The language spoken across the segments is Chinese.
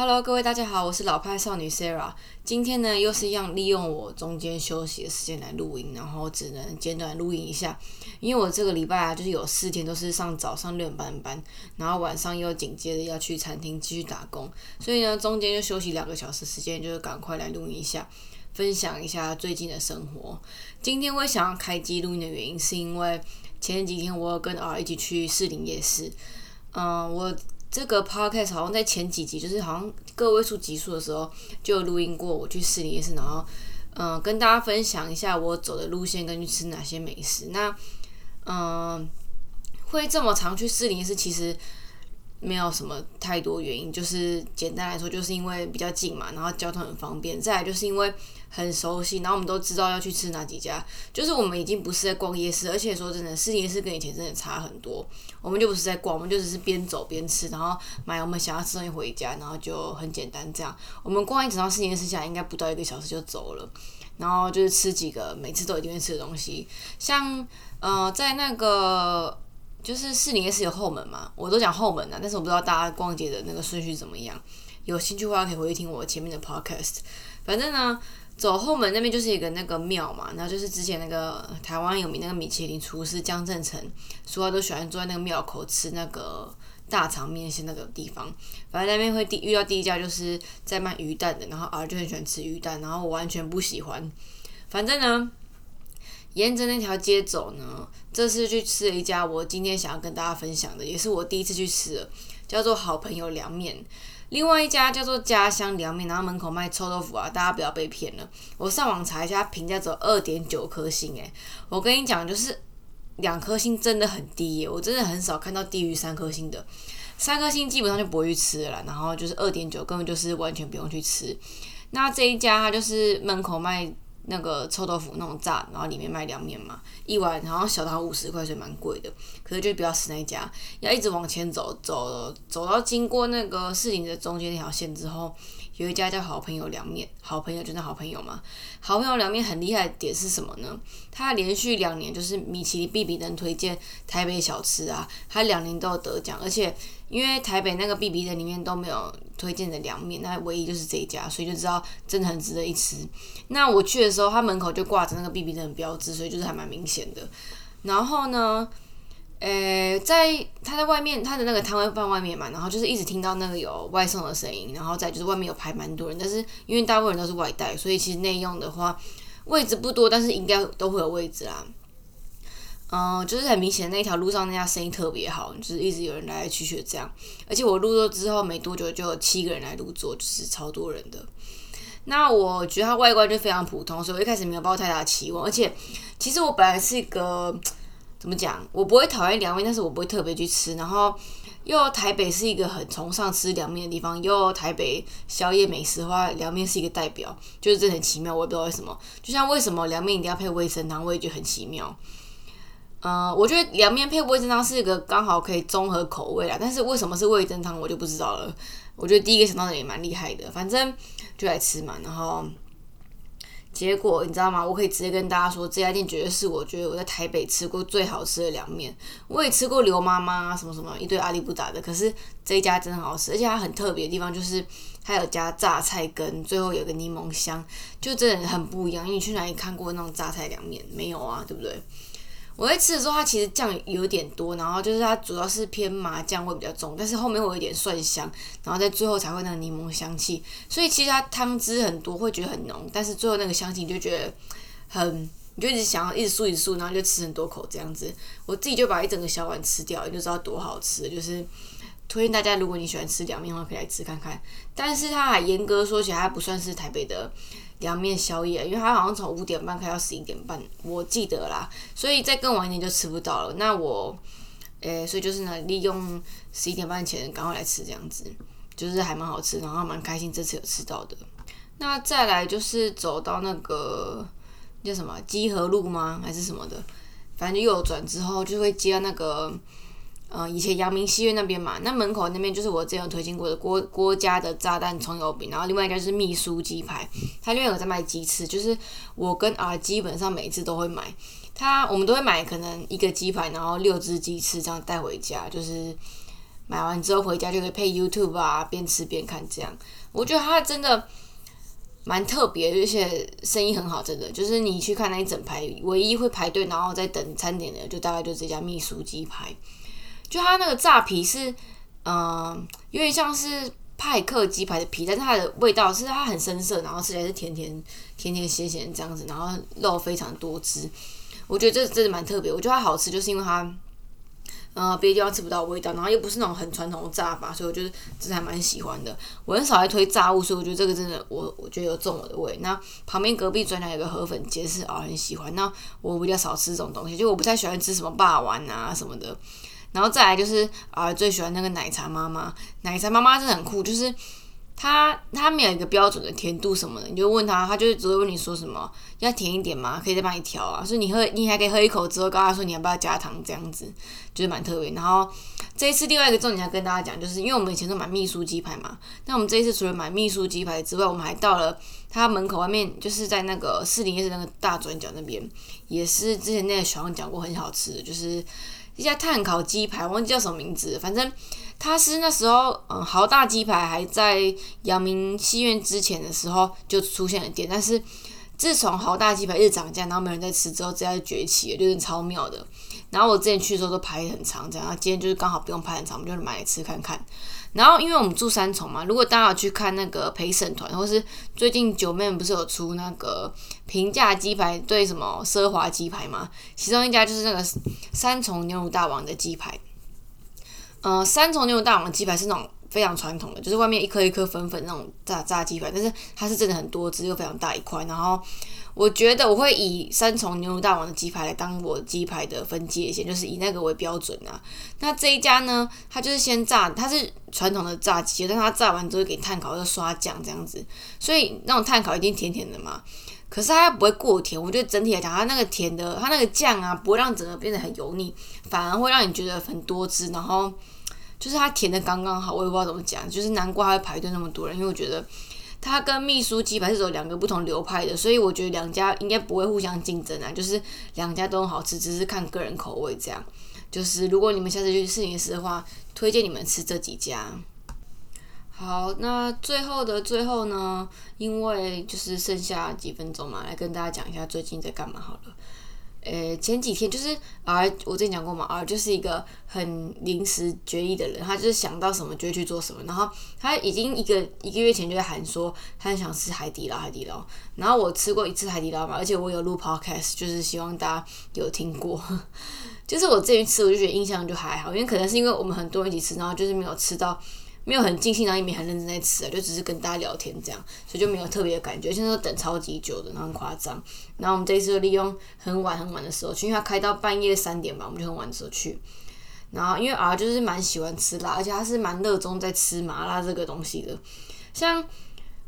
Hello，各位大家好，我是老派少女 Sarah。今天呢，又是一样利用我中间休息的时间来录音，然后只能简短录音一下，因为我这个礼拜啊，就是有四天都是上早上六点半班，然后晚上又紧接着要去餐厅继续打工，所以呢，中间就休息两个小时时间，就是赶快来录音一下，分享一下最近的生活。今天我想要开机录音的原因，是因为前几天我跟 R 一起去士林夜市，嗯，我。这个 podcast 好像在前几集，就是好像个位数集数的时候就录音过。我去试林夜市，然后嗯，跟大家分享一下我走的路线跟去吃哪些美食。那嗯，会这么常去试林夜市，其实。没有什么太多原因，就是简单来说，就是因为比较近嘛，然后交通很方便。再来就是因为很熟悉，然后我们都知道要去吃哪几家。就是我们已经不是在逛夜市，而且说真的，市夜市跟以前真的差很多。我们就不是在逛，我们就只是边走边吃，然后买我们想要吃东西回家，然后就很简单这样。我们逛一整趟市夜市下来，应该不到一个小时就走了。然后就是吃几个每次都一定会吃的东西，像呃在那个。就是四零 S 有后门嘛，我都讲后门啊，但是我不知道大家逛街的那个顺序怎么样。有兴趣的话可以回去听我前面的 podcast。反正呢，走后门那边就是一个那个庙嘛，然后就是之前那个台湾有名那个米其林厨师江正成，说他都喜欢坐在那个庙口吃那个大肠面线那个地方。反正那边会第遇到第一家就是在卖鱼蛋的，然后儿就很喜欢吃鱼蛋，然后我完全不喜欢。反正呢。沿着那条街走呢，这次去吃了一家我今天想要跟大家分享的，也是我第一次去吃的，叫做好朋友凉面。另外一家叫做家乡凉面，然后门口卖臭豆腐啊，大家不要被骗了。我上网查一下，评价只有二点九颗星，诶，我跟你讲，就是两颗星真的很低耶，我真的很少看到低于三颗星的，三颗星基本上就不会去吃了，然后就是二点九，根本就是完全不用去吃。那这一家它就是门口卖。那个臭豆腐那种炸，然后里面卖凉面嘛，一碗然后小到五十块，所以蛮贵的。可是就比较死那一家，要一直往前走，走走到经过那个市井的中间那条线之后，有一家叫好朋友凉面，好朋友就是好朋友嘛。好朋友凉面很厉害的点是什么呢？它连续两年就是米其林必比登推荐台北小吃啊，它两年都有得奖，而且。因为台北那个 B B 的里面都没有推荐的凉面，那唯一就是这一家，所以就知道真的很值得一吃。那我去的时候，它门口就挂着那个 B B 的标志，所以就是还蛮明显的。然后呢，诶，在他在外面，他的那个摊位放外面嘛，然后就是一直听到那个有外送的声音，然后再就是外面有排蛮多人，但是因为大部分人都是外带，所以其实内用的话位置不多，但是应该都会有位置啦。嗯，就是很明显那条路上那家生意特别好，就是一直有人来来去去这样。而且我入座之后没多久就有七个人来入座，就是超多人的。那我觉得它外观就非常普通，所以我一开始没有抱太大期望。而且其实我本来是一个怎么讲，我不会讨厌凉面，但是我不会特别去吃。然后又台北是一个很崇尚吃凉面的地方，又台北宵夜美食的话，凉面是一个代表，就是这很奇妙，我也不知道为什么。就像为什么凉面一定要配味噌汤，我也觉得很奇妙。呃，我觉得凉面配味噌汤是一个刚好可以综合口味啦，但是为什么是味噌汤我就不知道了。我觉得第一个想到的也蛮厉害的，反正就来吃嘛。然后结果你知道吗？我可以直接跟大家说，这家店绝对是我觉得我在台北吃过最好吃的凉面。我也吃过刘妈妈什么什么一堆阿里不打的，可是这一家真的好吃，而且它很特别的地方就是它有加榨菜根，最后有个柠檬香，就真的很不一样。因为你去哪里看过那种榨菜凉面？没有啊，对不对？我在吃的时候，它其实酱有点多，然后就是它主要是偏麻酱味比较重，但是后面会有一点蒜香，然后在最后才会那个柠檬香气，所以其实它汤汁很多，会觉得很浓，但是最后那个香气你就觉得很，你就一直想要一直漱一直漱，然后就吃很多口这样子。我自己就把一整个小碗吃掉，你就知道多好吃。就是推荐大家，如果你喜欢吃凉面的话，可以来吃看看。但是它还严格说起来，它不算是台北的。凉面宵夜，因为它好像从五点半开到十一点半，我记得啦，所以再更晚一点就吃不到了。那我，诶，所以就是呢，利用十一点半前赶快来吃，这样子就是还蛮好吃，然后蛮开心这次有吃到的。那再来就是走到那个叫什么基河路吗？还是什么的？反正右转之后就会接那个。呃，以前阳明戏院那边嘛，那门口那边就是我之前有推荐过的郭郭家的炸弹葱油饼，然后另外一家就是秘书鸡排，他那边有在卖鸡翅，就是我跟啊基本上每次都会买，他我们都会买可能一个鸡排，然后六只鸡翅这样带回家，就是买完之后回家就可以配 YouTube 啊，边吃边看这样。我觉得它真的蛮特别，而且生意很好，真的。就是你去看那一整排，唯一会排队然后在等餐点的，就大概就是这家秘书鸡排。就它那个炸皮是，嗯，有点像是派克鸡排的皮，但是它的味道是它很深色，然后吃起来是甜甜甜甜咸咸这样子，然后肉非常多汁。我觉得这真的蛮特别。我觉得它好吃，就是因为它。呃，别的地方吃不到味道，然后又不是那种很传统的炸法，所以我觉得真的还蛮喜欢的。我很少爱推炸物，所以我觉得这个真的，我我觉得有中我的胃。那旁边隔壁转角有个河粉街是啊很喜欢，那我比较少吃这种东西，就我不太喜欢吃什么霸王啊什么的。然后再来就是啊最喜欢那个奶茶妈妈，奶茶妈妈真的很酷，就是。她她没有一个标准的甜度什么的，你就问他，他就只会问你说什么要甜一点吗？可以再帮你调啊。所以你喝，你还可以喝一口之后，跟他说你要不要加糖，这样子就是蛮特别。然后这一次另外一个重点要跟大家讲，就是因为我们以前都买秘书鸡排嘛，那我们这一次除了买秘书鸡排之外，我们还到了他门口外面，就是在那个四零夜市那个大转角那边，也是之前那个小王讲过很好吃的，就是一家碳烤鸡排，忘记叫什么名字，反正。它是那时候，嗯，豪大鸡排还在阳明戏院之前的时候就出现了店，但是自从豪大鸡排一直涨价，然后没人在吃之后，这家就崛起，就是超妙的。然后我之前去的时候都排很长，这样，今天就是刚好不用排很长，我们就买来吃看看。然后因为我们住三重嘛，如果大家有去看那个陪审团，或是最近九妹不是有出那个平价鸡排对什么奢华鸡排嘛，其中一家就是那个三重牛乳大王的鸡排。呃，三重牛肉大王的鸡排是那种非常传统的，就是外面一颗一颗粉粉那种炸炸鸡排，但是它是真的很多汁又非常大一块。然后我觉得我会以三重牛肉大王的鸡排来当我鸡排的分界线，就是以那个为标准啊。那这一家呢，它就是先炸，它是传统的炸鸡，但它炸完之后给炭烤又刷酱这样子，所以那种炭烤一定甜甜的嘛。可是它不会过甜，我觉得整体来讲，它那个甜的，它那个酱啊，不会让整个变得很油腻，反而会让你觉得很多汁，然后就是它甜的刚刚好，我也不知道怎么讲，就是难怪会排队那么多人，因为我觉得它跟秘书鸡排是有两个不同流派的，所以我觉得两家应该不会互相竞争啊，就是两家都很好吃，只是看个人口味这样。就是如果你们下次去试一试的话，推荐你们吃这几家。好，那最后的最后呢？因为就是剩下几分钟嘛，来跟大家讲一下最近在干嘛好了。诶，前几天就是 R，我之前讲过嘛，R 就是一个很临时决议的人，他就是想到什么就会去做什么。然后他已经一个一个月前就在喊说，他很想吃海底捞，海底捞。然后我吃过一次海底捞嘛，而且我有录 Podcast，就是希望大家有听过。就是我这一次我就觉得印象就还好，因为可能是因为我们很多人一起吃，然后就是没有吃到。没有很尽兴，然后也没很认真在吃啊，就只是跟大家聊天这样，所以就没有特别的感觉。现在等超级久的，然后很夸张。然后我们这一次利用很晚很晚的时候去，因为它开到半夜三点吧，我们就很晚的时候去。然后因为 R，就是蛮喜欢吃辣，而且他是蛮热衷在吃麻辣这个东西的，像。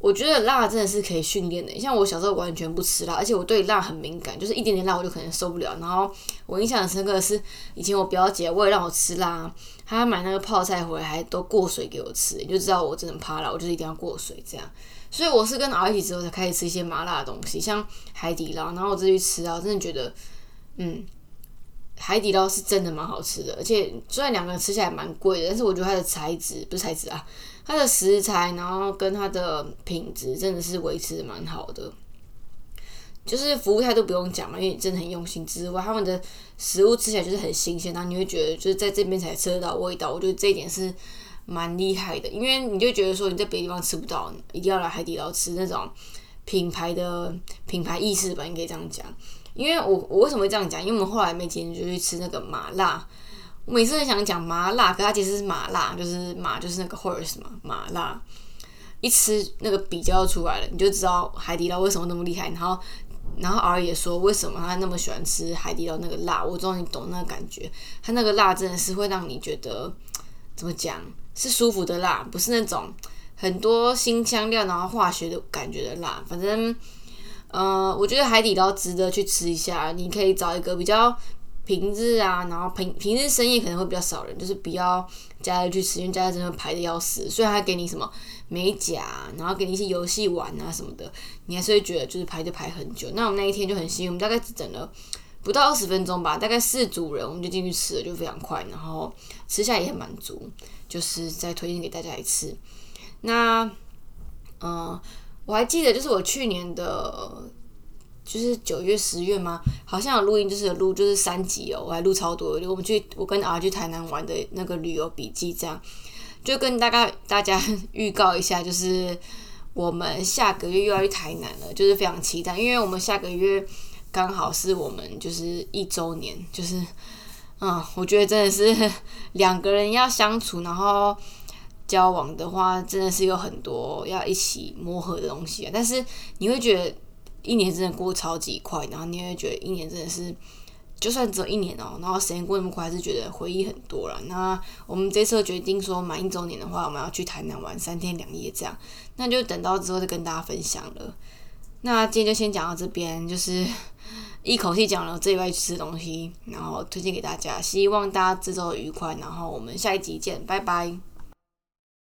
我觉得辣真的是可以训练的，像我小时候完全不吃辣，而且我对辣很敏感，就是一点点辣我就可能受不了。然后我印象很深刻的是，以前我表姐为了让我吃辣，她买那个泡菜回来还都过水给我吃，你就知道我真的怕辣，我就是一定要过水这样。所以我是跟熬一起之后才开始吃一些麻辣的东西，像海底捞，然后我自己吃啊，真的觉得，嗯，海底捞是真的蛮好吃的，而且虽然两个人吃起来蛮贵的，但是我觉得它的材质不是材质啊。它的食材，然后跟它的品质真的是维持的蛮好的，就是服务态度不用讲嘛，因为真的很用心。之外，他们的食物吃起来就是很新鲜，然后你会觉得就是在这边才吃得到味道。我觉得这一点是蛮厉害的，因为你就觉得说你在别的地方吃不到，一定要来海底捞吃那种品牌的品牌意识吧，你可以这样讲。因为我我为什么会这样讲？因为我们后来没钱就去吃那个麻辣。我每次很想讲麻辣，可它其实是麻辣，就是麻就是那个 horse 嘛，麻辣。一吃那个比较出来了，你就知道海底捞为什么那么厉害。然后，然后 R 也说为什么他那么喜欢吃海底捞那个辣，我终于懂那个感觉。他那个辣真的是会让你觉得怎么讲是舒服的辣，不是那种很多新香料然后化学的感觉的辣。反正，呃，我觉得海底捞值得去吃一下。你可以找一个比较。平日啊，然后平平日生意可能会比较少人，就是比较假日去吃，因为假日真的排的要死。虽然他给你什么美甲，然后给你一些游戏玩啊什么的，你还是会觉得就是排队排很久。那我们那一天就很幸运，我们大概只等了不到二十分钟吧，大概四组人我们就进去吃了，就非常快，然后吃下也很满足，就是再推荐给大家一次。那，嗯，我还记得就是我去年的，就是九月十月吗？好像有录音，就是有录就是三集哦，我还录超多，我们去我跟 R 去台南玩的那个旅游笔记，这样就跟大概大家 预告一下，就是我们下个月又要去台南了，就是非常期待，因为我们下个月。刚好是我们就是一周年，就是，嗯，我觉得真的是 两个人要相处，然后交往的话，真的是有很多要一起磨合的东西啊。但是你会觉得一年真的过超级快，然后你会觉得一年真的是，就算只有一年哦，然后时间过那么快，还是觉得回忆很多了。那我们这次决定说满一周年的话，我们要去台南玩三天两夜，这样，那就等到之后再跟大家分享了。那今天就先讲到这边，就是一口气讲了这一外吃的东西，然后推荐给大家，希望大家这周愉快，然后我们下一集见，拜拜。